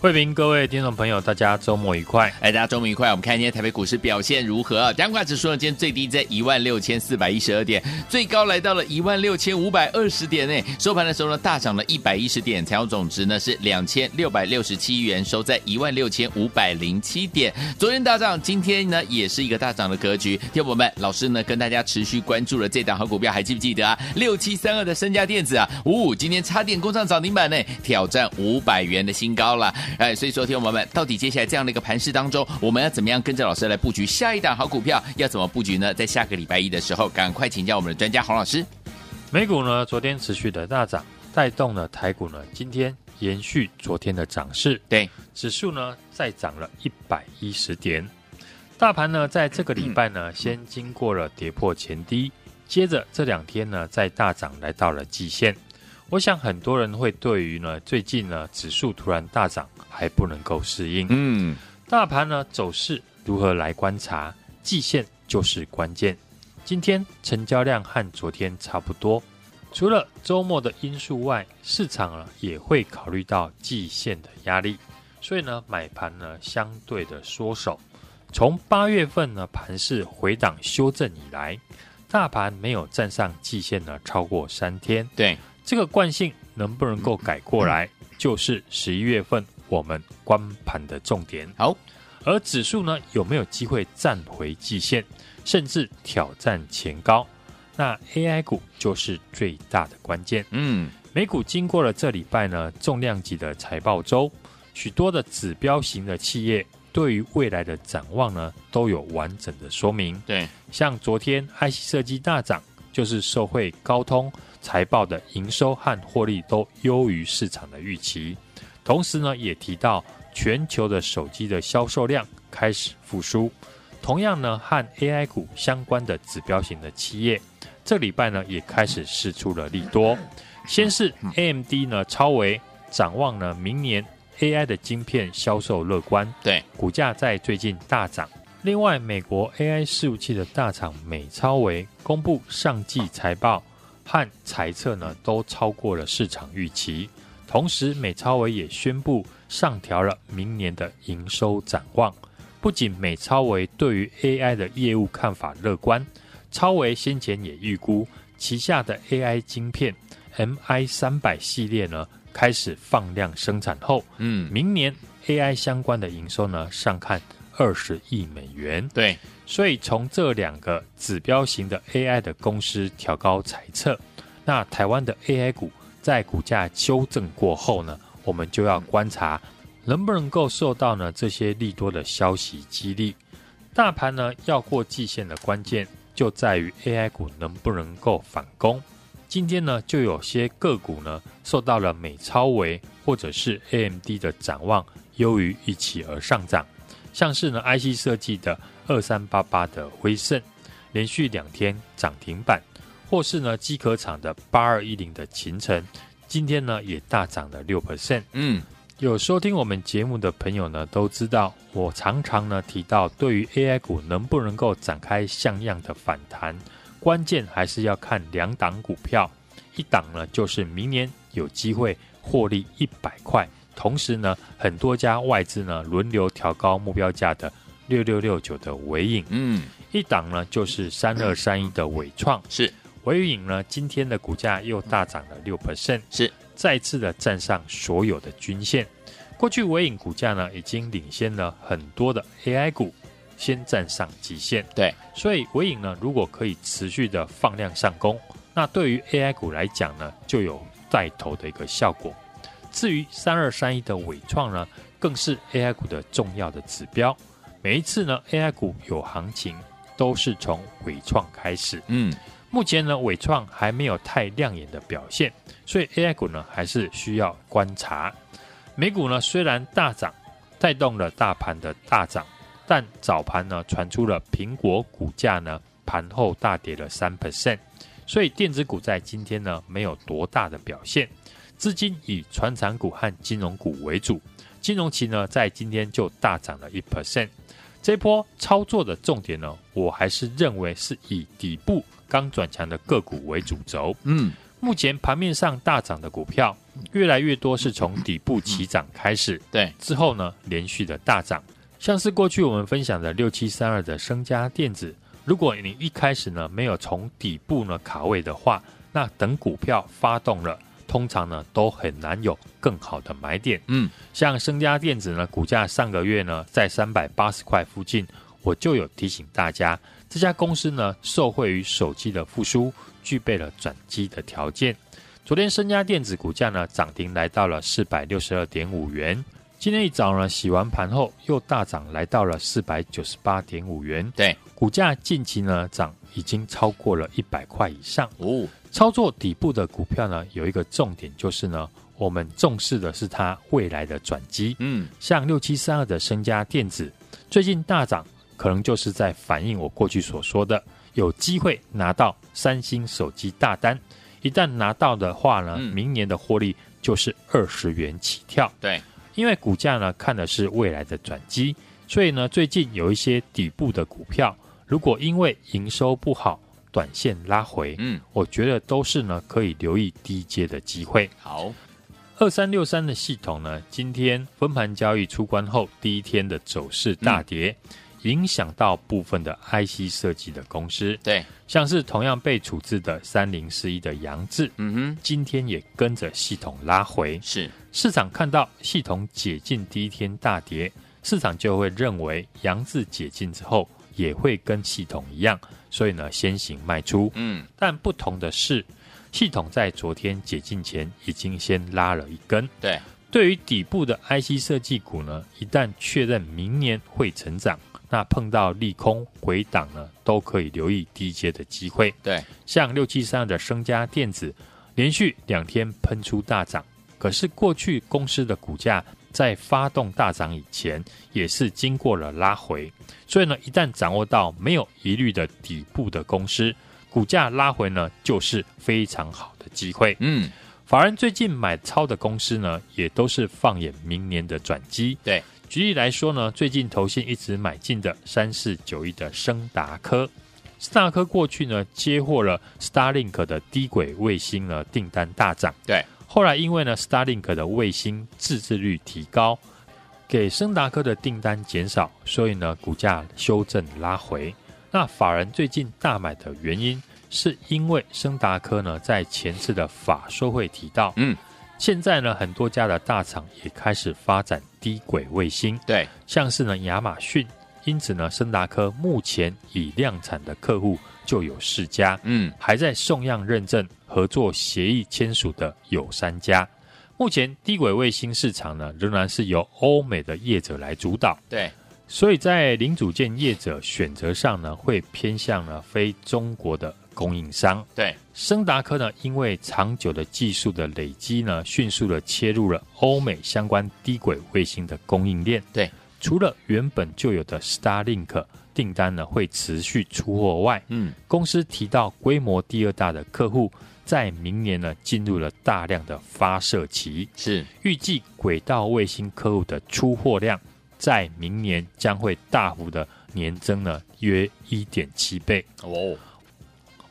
慧平，各位听众朋友，大家周末愉快！哎，大家周末愉快！我们看今天台北股市表现如何？加权指数呢，今天最低在一万六千四百一十二点，最高来到了一万六千五百二十点呢。收盘的时候呢，大涨了一百一十点，成交总值呢是两千六百六十七元，收在一万六千五百零七点。昨天大涨，今天呢也是一个大涨的格局。听众们，老师呢跟大家持续关注了这档好股票，还记不记得啊？六七三二的升佳电子啊，五五今天差点攻上涨停板呢，挑战五百元的新高了。哎，所以说，听众朋友们，到底接下来这样的一个盘势当中，我们要怎么样跟着老师来布局下一档好股票？要怎么布局呢？在下个礼拜一的时候，赶快请教我们的专家洪老师。美股呢，昨天持续的大涨，带动了台股呢，今天延续昨天的涨势。对，指数呢再涨了一百一十点。大盘呢，在这个礼拜呢，先经过了跌破前低，接着这两天呢，再大涨来到了季线。我想很多人会对于呢最近呢指数突然大涨还不能够适应，嗯，大盘呢走势如何来观察？季线就是关键。今天成交量和昨天差不多，除了周末的因素外，市场呢也会考虑到季线的压力，所以呢买盘呢相对的缩手。从八月份呢盘势回档修正以来，大盘没有站上季线呢超过三天，对。这个惯性能不能够改过来，就是十一月份我们观盘的重点。好，而指数呢，有没有机会站回季线，甚至挑战前高？那 AI 股就是最大的关键。嗯，美股经过了这礼拜呢，重量级的财报周，许多的指标型的企业对于未来的展望呢，都有完整的说明。对，像昨天 IC 设计大涨，就是受惠高通。财报的营收和获利都优于市场的预期，同时呢，也提到全球的手机的销售量开始复苏。同样呢，和 AI 股相关的指标型的企业，这礼拜呢也开始试出了利多。先是 AMD 呢超微展望呢明年 AI 的晶片销售乐观，对股价在最近大涨。另外，美国 AI 伺服器的大厂美超微公布上季财报。和财测呢都超过了市场预期，同时美超微也宣布上调了明年的营收展望。不仅美超维对于 AI 的业务看法乐观，超维先前也预估旗下的 AI 晶片 MI 三百系列呢开始放量生产后，嗯，明年 AI 相关的营收呢上看二十亿美元。对。所以从这两个指标型的 AI 的公司调高猜测，那台湾的 AI 股在股价修正过后呢，我们就要观察能不能够受到呢这些利多的消息激励。大盘呢要过季线的关键就在于 AI 股能不能够反攻。今天呢就有些个股呢受到了美超微或者是 AMD 的展望优于预期而上涨。像是呢，IC 设计的二三八八的威盛，连续两天涨停板，或是呢，机壳厂的八二一零的秦城，今天呢也大涨了六 percent。嗯，有收听我们节目的朋友呢，都知道我常常呢提到，对于 AI 股能不能够展开像样的反弹，关键还是要看两档股票，一档呢就是明年有机会获利一百块。同时呢，很多家外资呢轮流调高目标价的六六六九的尾影，嗯，一档呢就是三二三一的尾创，是。尾影呢今天的股价又大涨了六。percent，是。再次的站上所有的均线。过去尾影股价呢已经领先了很多的 AI 股，先站上极限，对，所以尾影呢如果可以持续的放量上攻，那对于 AI 股来讲呢就有带头的一个效果。至于三二三一的伟创呢，更是 AI 股的重要的指标。每一次呢，AI 股有行情，都是从伟创开始。嗯，目前呢，伟创还没有太亮眼的表现，所以 AI 股呢，还是需要观察。美股呢，虽然大涨，带动了大盘的大涨，但早盘呢，传出了苹果股价呢，盘后大跌了三 percent，所以电子股在今天呢，没有多大的表现。资金以传产股和金融股为主，金融期呢在今天就大涨了一 percent。这波操作的重点呢，我还是认为是以底部刚转强的个股为主轴。嗯，目前盘面上大涨的股票，越来越多是从底部起涨开始，对，之后呢连续的大涨，像是过去我们分享的六七三二的升家电子，如果你一开始呢没有从底部呢卡位的话，那等股票发动了。通常呢都很难有更好的买点。嗯，像升家电子呢，股价上个月呢在三百八十块附近，我就有提醒大家，这家公司呢受惠于手机的复苏，具备了转机的条件。昨天升家电子股价呢涨停来到了四百六十二点五元，今天一早呢洗完盘后又大涨来到了四百九十八点五元。对，股价近期呢涨已经超过了一百块以上哦。操作底部的股票呢，有一个重点就是呢，我们重视的是它未来的转机。嗯，像六七三二的身家电子最近大涨，可能就是在反映我过去所说的，有机会拿到三星手机大单。一旦拿到的话呢，嗯、明年的获利就是二十元起跳。对，因为股价呢看的是未来的转机，所以呢最近有一些底部的股票，如果因为营收不好，短线拉回，嗯，我觉得都是呢可以留意低阶的机会。好，二三六三的系统呢，今天分盘交易出关后第一天的走势大跌，嗯、影响到部分的 IC 设计的公司。对，像是同样被处置的三零四一的扬智，嗯哼，今天也跟着系统拉回。是，市场看到系统解禁第一天大跌，市场就会认为扬智解禁之后也会跟系统一样。所以呢，先行卖出。嗯，但不同的是，系统在昨天解禁前已经先拉了一根。对，对于底部的 IC 设计股呢，一旦确认明年会成长，那碰到利空回档呢，都可以留意低阶的机会。对，像六七三的升家电子，连续两天喷出大涨，可是过去公司的股价。在发动大涨以前，也是经过了拉回，所以呢，一旦掌握到没有疑虑的底部的公司，股价拉回呢，就是非常好的机会。嗯，法人最近买超的公司呢，也都是放眼明年的转机。对，举例来说呢，最近投信一直买进的三四九一的升达科，升达科过去呢接获了 Starlink 的低轨卫星呢订单大涨。对。后来因为呢，Starlink 的卫星自制率提高，给升达科的订单减少，所以呢，股价修正拉回。那法人最近大买的原因，是因为升达科呢，在前次的法说会提到，嗯，现在呢，很多家的大厂也开始发展低轨卫星，对，像是呢亚马逊，因此呢，升达科目前已量产的客户就有四家，嗯，还在送样认证。合作协议签署的有三家，目前低轨卫星市场呢，仍然是由欧美的业者来主导。对，所以在零组件业者选择上呢，会偏向了非中国的供应商。对，升达科呢，因为长久的技术的累积呢，迅速的切入了欧美相关低轨卫星的供应链。对，除了原本就有的 Starlink 订单呢会持续出货外，嗯，公司提到规模第二大的客户。在明年呢，进入了大量的发射期，是预计轨道卫星客户的出货量在明年将会大幅的年增呢，约一点七倍哦。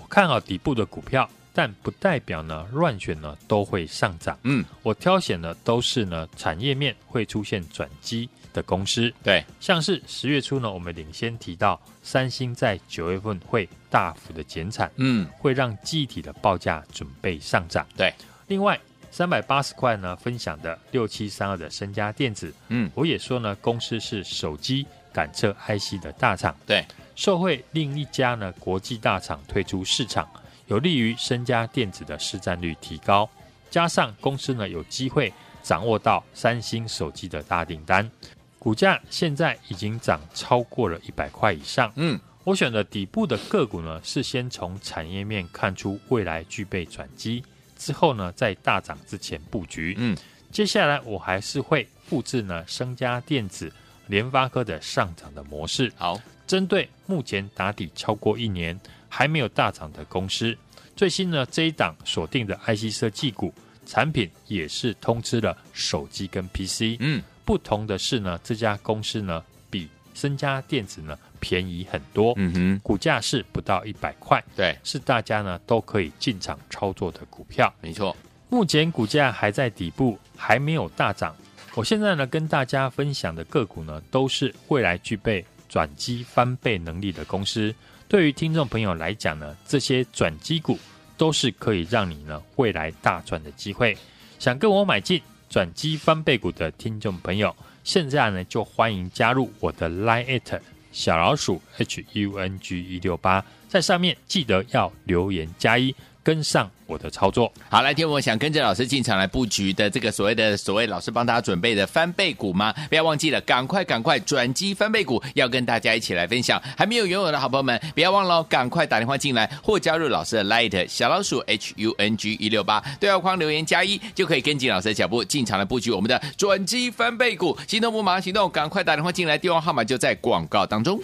我看好底部的股票，但不代表呢乱选呢都会上涨。嗯，我挑选的都是呢产业面会出现转机的公司。对，像是十月初呢，我们领先提到三星在九月份会大幅的减产，嗯，会让记忆体的报价准备上涨。对，另外三百八十块呢，分享的六七三二的身家电子，嗯，我也说呢，公司是手机感测 IC 的大厂，对，受惠另一家呢国际大厂退出市场，有利于升佳电子的市占率提高，加上公司呢有机会掌握到三星手机的大订单。股价现在已经涨超过了一百块以上。嗯，我选的底部的个股呢，是先从产业面看出未来具备转机，之后呢，在大涨之前布局。嗯，接下来我还是会复制呢，升家电子、联发科的上涨的模式。好，针对目前打底超过一年还没有大涨的公司，最新呢这一档锁定的 IC 设计股产品也是通知了手机跟 PC。嗯。不同的是呢，这家公司呢比森家电子呢便宜很多，嗯哼，股价是不到一百块，对，是大家呢都可以进场操作的股票。没错，目前股价还在底部，还没有大涨。我现在呢跟大家分享的个股呢，都是未来具备转机翻倍能力的公司。对于听众朋友来讲呢，这些转机股都是可以让你呢未来大赚的机会。想跟我买进转机翻倍股的听众朋友，现在呢就欢迎加入我的 Line@ 小老鼠 H U N G 一六八，在上面记得要留言加一。跟上我的操作，好，来听我想跟着老师进场来布局的这个所谓的所谓老师帮大家准备的翻倍股吗？不要忘记了，赶快赶快转机翻倍股，要跟大家一起来分享。还没有拥有的好朋友们，不要忘了，赶快打电话进来或加入老师的 Light 小老鼠 H U N G 一六八对话框留言加一，就可以跟进老师的脚步进场来布局我们的转机翻倍股。心动不马上行动，赶快打电话进来，电话号码就在广告当中。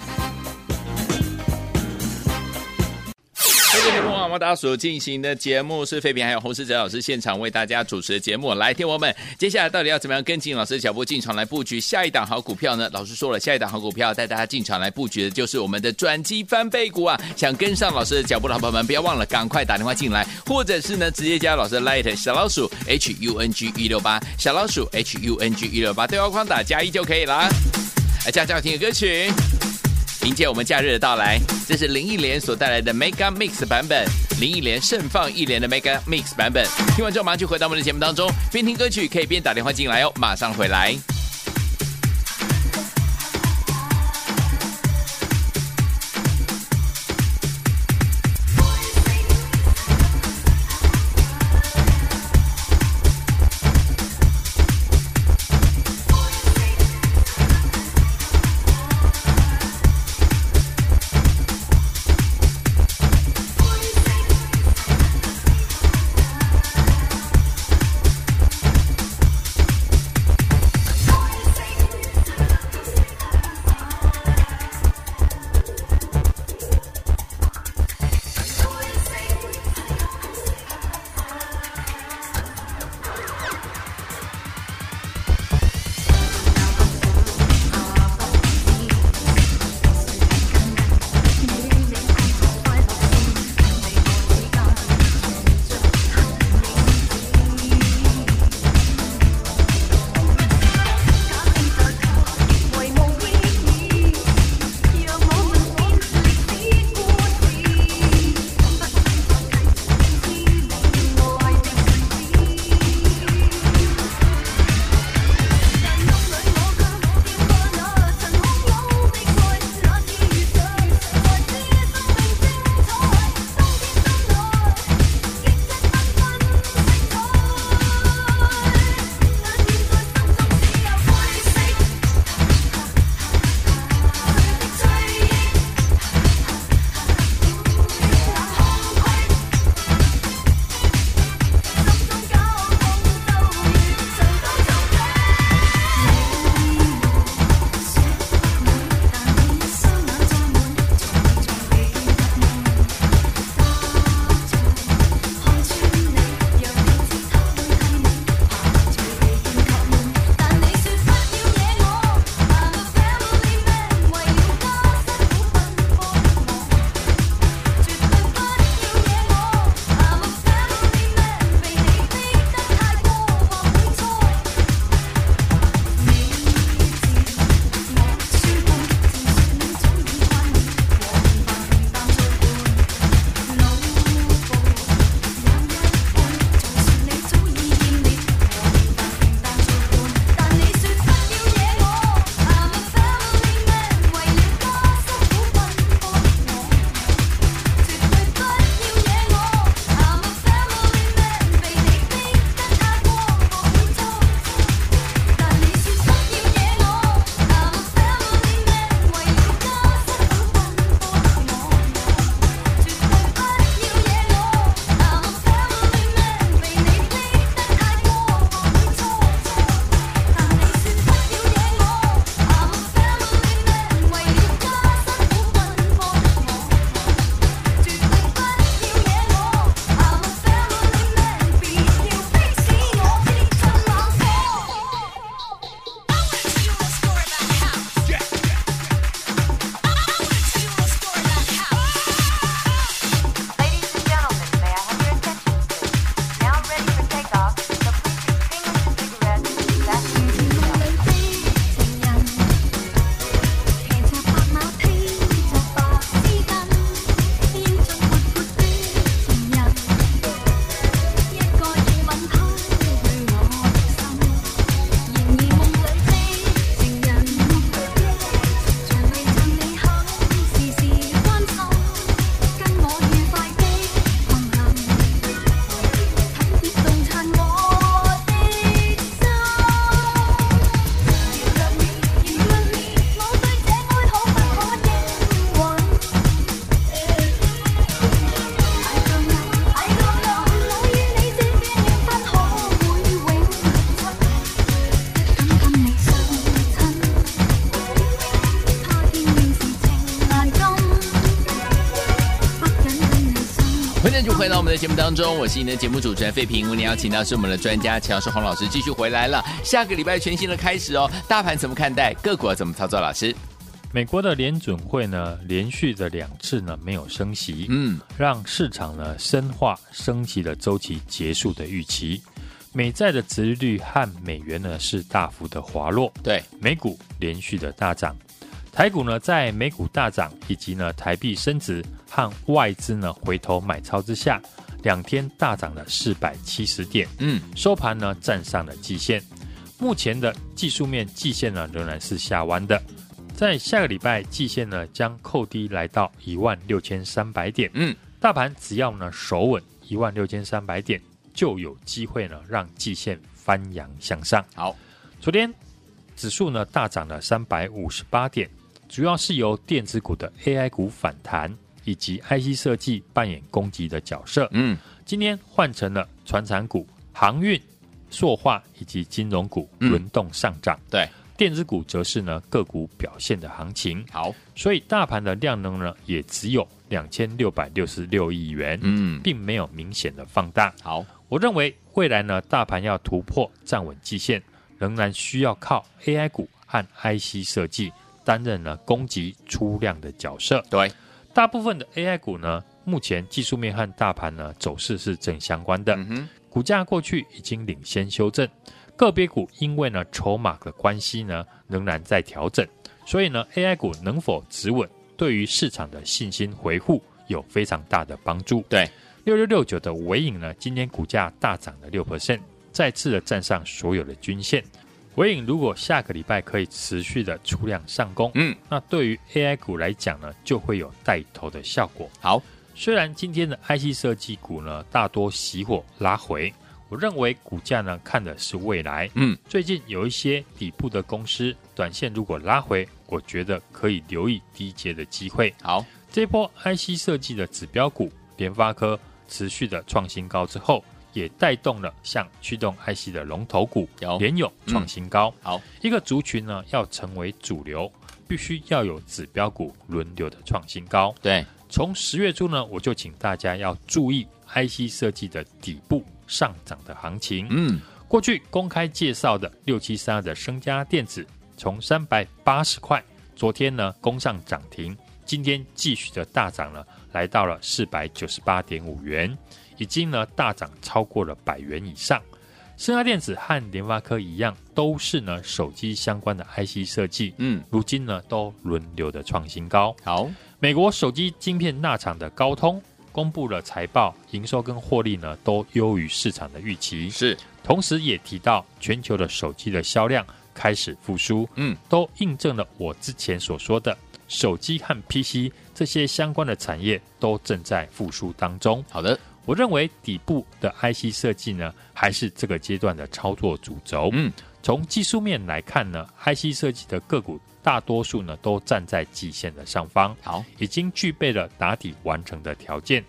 各位听众朋友们，大家所进行的节目是费品还有洪世哲老师现场为大家主持的节目。来，听我们接下来到底要怎么样跟紧老师的脚步进场来布局下一档好股票呢？老师说了，下一档好股票带大家进场来布局的就是我们的转机翻倍股啊！想跟上老师的脚步的好朋友们，不要忘了赶快打电话进来，或者是呢直接加老师的 Light 小老鼠 H U N G 一六八小老鼠 H U N G 一六八对话框打加一就可以了。来，加加听个歌曲。迎接我们假日的到来，这是林忆莲所带来的 Mega Mix 版本，林忆莲盛放忆莲的 Mega Mix 版本。听完之后，马上就回到我们的节目当中，边听歌曲可以边打电话进来哦，马上回来。节目当中，我是你的节目主持人费平。为您邀请到是我们的专家乔世宏老师，继续回来了。下个礼拜全新的开始哦，大盘怎么看待？个股怎么操作？老师，美国的联准会呢，连续的两次呢没有升息，嗯，让市场呢深化升息的周期结束的预期。美债的殖利率和美元呢是大幅的滑落，对，美股连续的大涨。台股呢，在美股大涨以及呢台币升值和外资呢回头买超之下，两天大涨了四百七十点，嗯，收盘呢站上了季线。目前的技术面季线呢仍然是下弯的，在下个礼拜季线呢将扣低来到一万六千三百点，嗯，大盘只要呢守稳一万六千三百点，就有机会呢让季线翻扬向上。好，昨天指数呢大涨了三百五十八点。主要是由电子股的 AI 股反弹，以及 IC 设计扮演攻击的角色。嗯，今天换成了船产股、航运、塑化以及金融股轮动上涨。嗯、对，电子股则是呢个股表现的行情。好，所以大盘的量能呢也只有两千六百六十六亿元。嗯，并没有明显的放大。好，我认为未来呢大盘要突破站稳季线，仍然需要靠 AI 股和 IC 设计。担任呢攻击出量的角色。对，大部分的 AI 股呢，目前技术面和大盘呢走势是正相关的。嗯，股价过去已经领先修正，个别股因为呢筹码的关系呢，仍然在调整。所以呢，AI 股能否止稳，对于市场的信心回复有非常大的帮助。对，六六六九的尾影呢，今天股价大涨了六 percent，再次的站上所有的均线。纬颖如果下个礼拜可以持续的出量上攻，嗯，那对于 AI 股来讲呢，就会有带头的效果。好，虽然今天的 IC 设计股呢大多熄火拉回，我认为股价呢看的是未来。嗯，最近有一些底部的公司，短线如果拉回，我觉得可以留意低阶的机会。好，这波 IC 设计的指标股联发科持续的创新高之后。也带动了像驱动 IC 的龙头股联咏创新高。嗯、好，一个族群呢要成为主流，必须要有指标股轮流的创新高。对，从十月初呢，我就请大家要注意 IC 设计的底部上涨的行情。嗯，过去公开介绍的六七三二的升佳电子，从三百八十块，昨天呢攻上涨停，今天继续的大涨了，来到了四百九十八点五元。已经呢大涨超过了百元以上，升佳电子和联发科一样，都是呢手机相关的 IC 设计，嗯，如今呢都轮流的创新高。好，美国手机晶片大厂的高通公布了财报，营收跟获利呢都优于市场的预期，是，同时也提到全球的手机的销量开始复苏，嗯，都印证了我之前所说的，手机和 PC 这些相关的产业都正在复苏当中。好的。我认为底部的 IC 设计呢，还是这个阶段的操作主轴。嗯，从技术面来看呢，IC 设计的个股大多数呢都站在季线的上方，好，已经具备了打底完成的条件。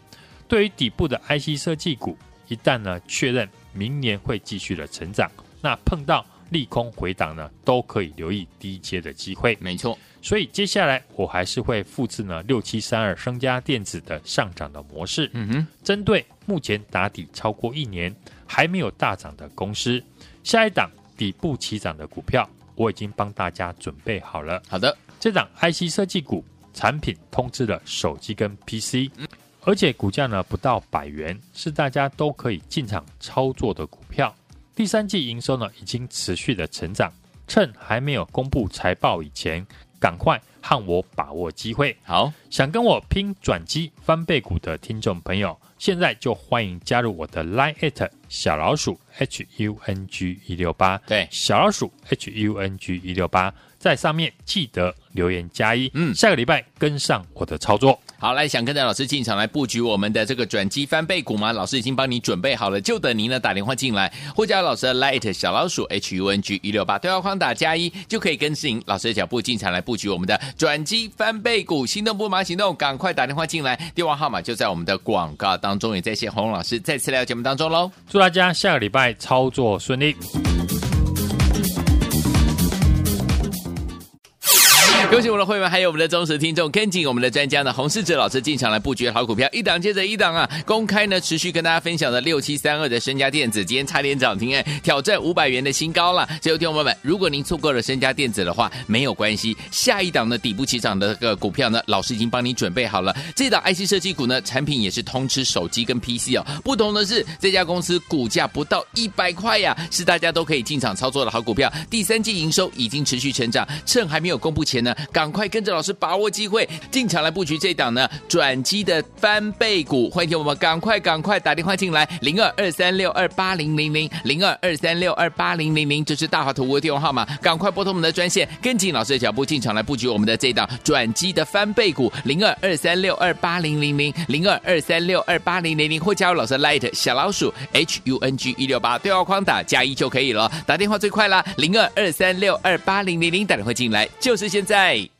对于底部的 IC 设计股，一旦呢确认明年会继续的成长，那碰到利空回档呢，都可以留意低阶的机会。没错。所以接下来我还是会复制呢六七三二升家电子的上涨的模式。嗯哼，针对目前打底超过一年还没有大涨的公司，下一档底部起涨的股票，我已经帮大家准备好了。好的，这档 IC 设计股产品通知了手机跟 PC，而且股价呢不到百元，是大家都可以进场操作的股票。第三季营收呢已经持续的成长，趁还没有公布财报以前。赶快和我把握机会。好，想跟我拼转机翻倍股的听众朋友，现在就欢迎加入我的 Line@ at 小老鼠 H U N G 一六八。对，小老鼠 H U N G 一六八，在上面记得留言加一。嗯，下个礼拜跟上我的操作。好，来想跟着老师进场来布局我们的这个转机翻倍股吗？老师已经帮你准备好了，就等您呢打电话进来，或加老师的 Light 小老鼠 H U N G 一六八对话框打加一，就可以跟随老师的脚步进场来布局我们的转机翻倍股。心动不马行动，赶快打电话进来，电话号码就在我们的广告当中。也在谢洪老师再次来到节目当中喽，祝大家下个礼拜操作顺利。恭喜我们的会员，还有我们的忠实听众，跟紧我们的专家呢，洪世哲老师进场来布局好股票，一档接着一档啊！公开呢，持续跟大家分享的六七三二的身家电子，今天差点涨停哎，挑战五百元的新高了。所以，听众朋友们，如果您错过了身家电子的话，没有关系，下一档呢底部起涨的个股票呢，老师已经帮你准备好了。这档 IC 设计股呢，产品也是通吃手机跟 PC 哦，不同的是这家公司股价不到一百块呀，是大家都可以进场操作的好股票。第三季营收已经持续成长，趁还没有公布前呢，赶快跟着老师把握机会，进场来布局这档呢转机的翻倍股。欢迎我们赶快赶快打电话进来，零二二三六二八零零零零二二三六二八零零零，这是大华图的电话号码，赶快拨通我们的专线，跟紧老师的脚步进场来布局我们的这档转机的翻倍股，零二二三六二八零零零零二二三六二八零零零，或加入老师 Light 小老鼠 H U N G 一六八对话框打加一就可以了，打电话最快啦，零二二三六二八零零零，打电话进来就是现在。Hey.